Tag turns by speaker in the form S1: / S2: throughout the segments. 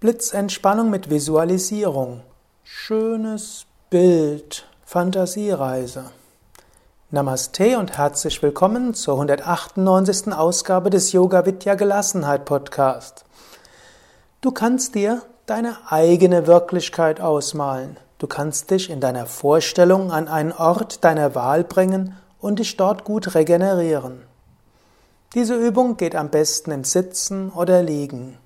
S1: Blitzentspannung mit Visualisierung. Schönes Bild. Fantasiereise. Namaste und herzlich willkommen zur 198. Ausgabe des Yoga Vidya Gelassenheit Podcast. Du kannst dir deine eigene Wirklichkeit ausmalen. Du kannst dich in deiner Vorstellung an einen Ort deiner Wahl bringen und dich dort gut regenerieren. Diese Übung geht am besten im Sitzen oder Liegen.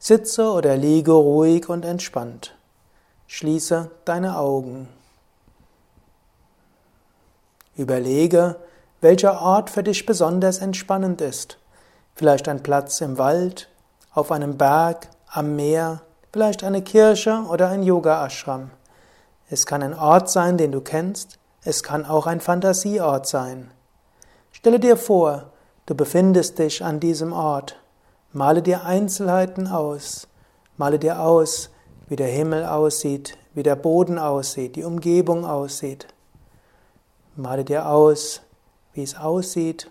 S1: Sitze oder liege ruhig und entspannt. Schließe deine Augen. Überlege, welcher Ort für dich besonders entspannend ist. Vielleicht ein Platz im Wald, auf einem Berg, am Meer, vielleicht eine Kirche oder ein Yoga-Ashram. Es kann ein Ort sein, den du kennst, es kann auch ein Fantasieort sein. Stelle dir vor, du befindest dich an diesem Ort. Male dir Einzelheiten aus. Male dir aus, wie der Himmel aussieht, wie der Boden aussieht, die Umgebung aussieht. Male dir aus, wie es aussieht,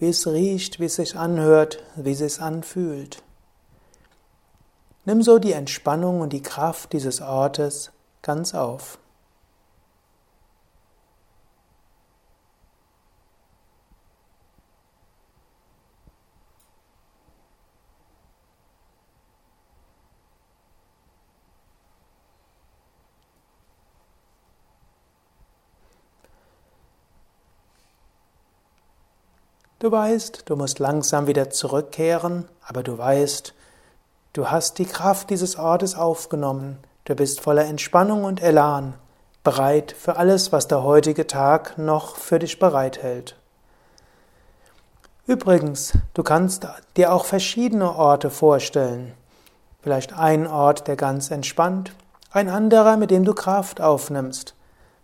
S1: wie es riecht, wie es sich anhört, wie es sich anfühlt. Nimm so die Entspannung und die Kraft dieses Ortes ganz auf. Du weißt, du musst langsam wieder zurückkehren, aber du weißt, du hast die Kraft dieses Ortes aufgenommen, du bist voller Entspannung und Elan, bereit für alles, was der heutige Tag noch für dich bereithält. Übrigens, du kannst dir auch verschiedene Orte vorstellen. Vielleicht ein Ort, der ganz entspannt, ein anderer, mit dem du Kraft aufnimmst,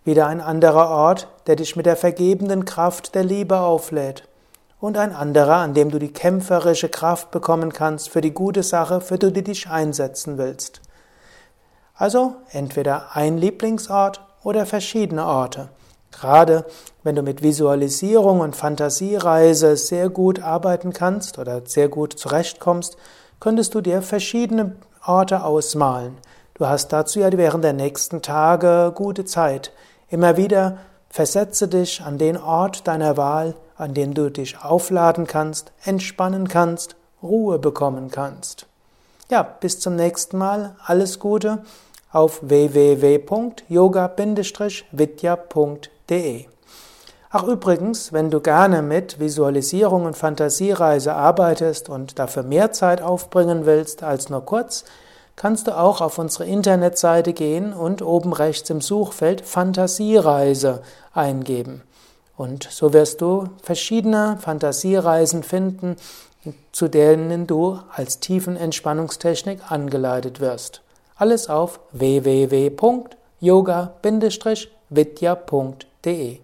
S1: wieder ein anderer Ort, der dich mit der vergebenden Kraft der Liebe auflädt und ein anderer, an dem du die kämpferische Kraft bekommen kannst für die gute Sache, für die du dich einsetzen willst. Also entweder ein Lieblingsort oder verschiedene Orte. Gerade wenn du mit Visualisierung und Fantasiereise sehr gut arbeiten kannst oder sehr gut zurechtkommst, könntest du dir verschiedene Orte ausmalen. Du hast dazu ja während der nächsten Tage gute Zeit. Immer wieder versetze dich an den Ort deiner Wahl an dem du dich aufladen kannst, entspannen kannst, Ruhe bekommen kannst. Ja, bis zum nächsten Mal. Alles Gute auf www.yoga-vidya.de. Ach übrigens, wenn du gerne mit Visualisierung und Fantasiereise arbeitest und dafür mehr Zeit aufbringen willst als nur kurz, kannst du auch auf unsere Internetseite gehen und oben rechts im Suchfeld Fantasiereise eingeben. Und so wirst du verschiedene Fantasiereisen finden, zu denen du als Tiefenentspannungstechnik angeleitet wirst. Alles auf www.yoga-vidya.de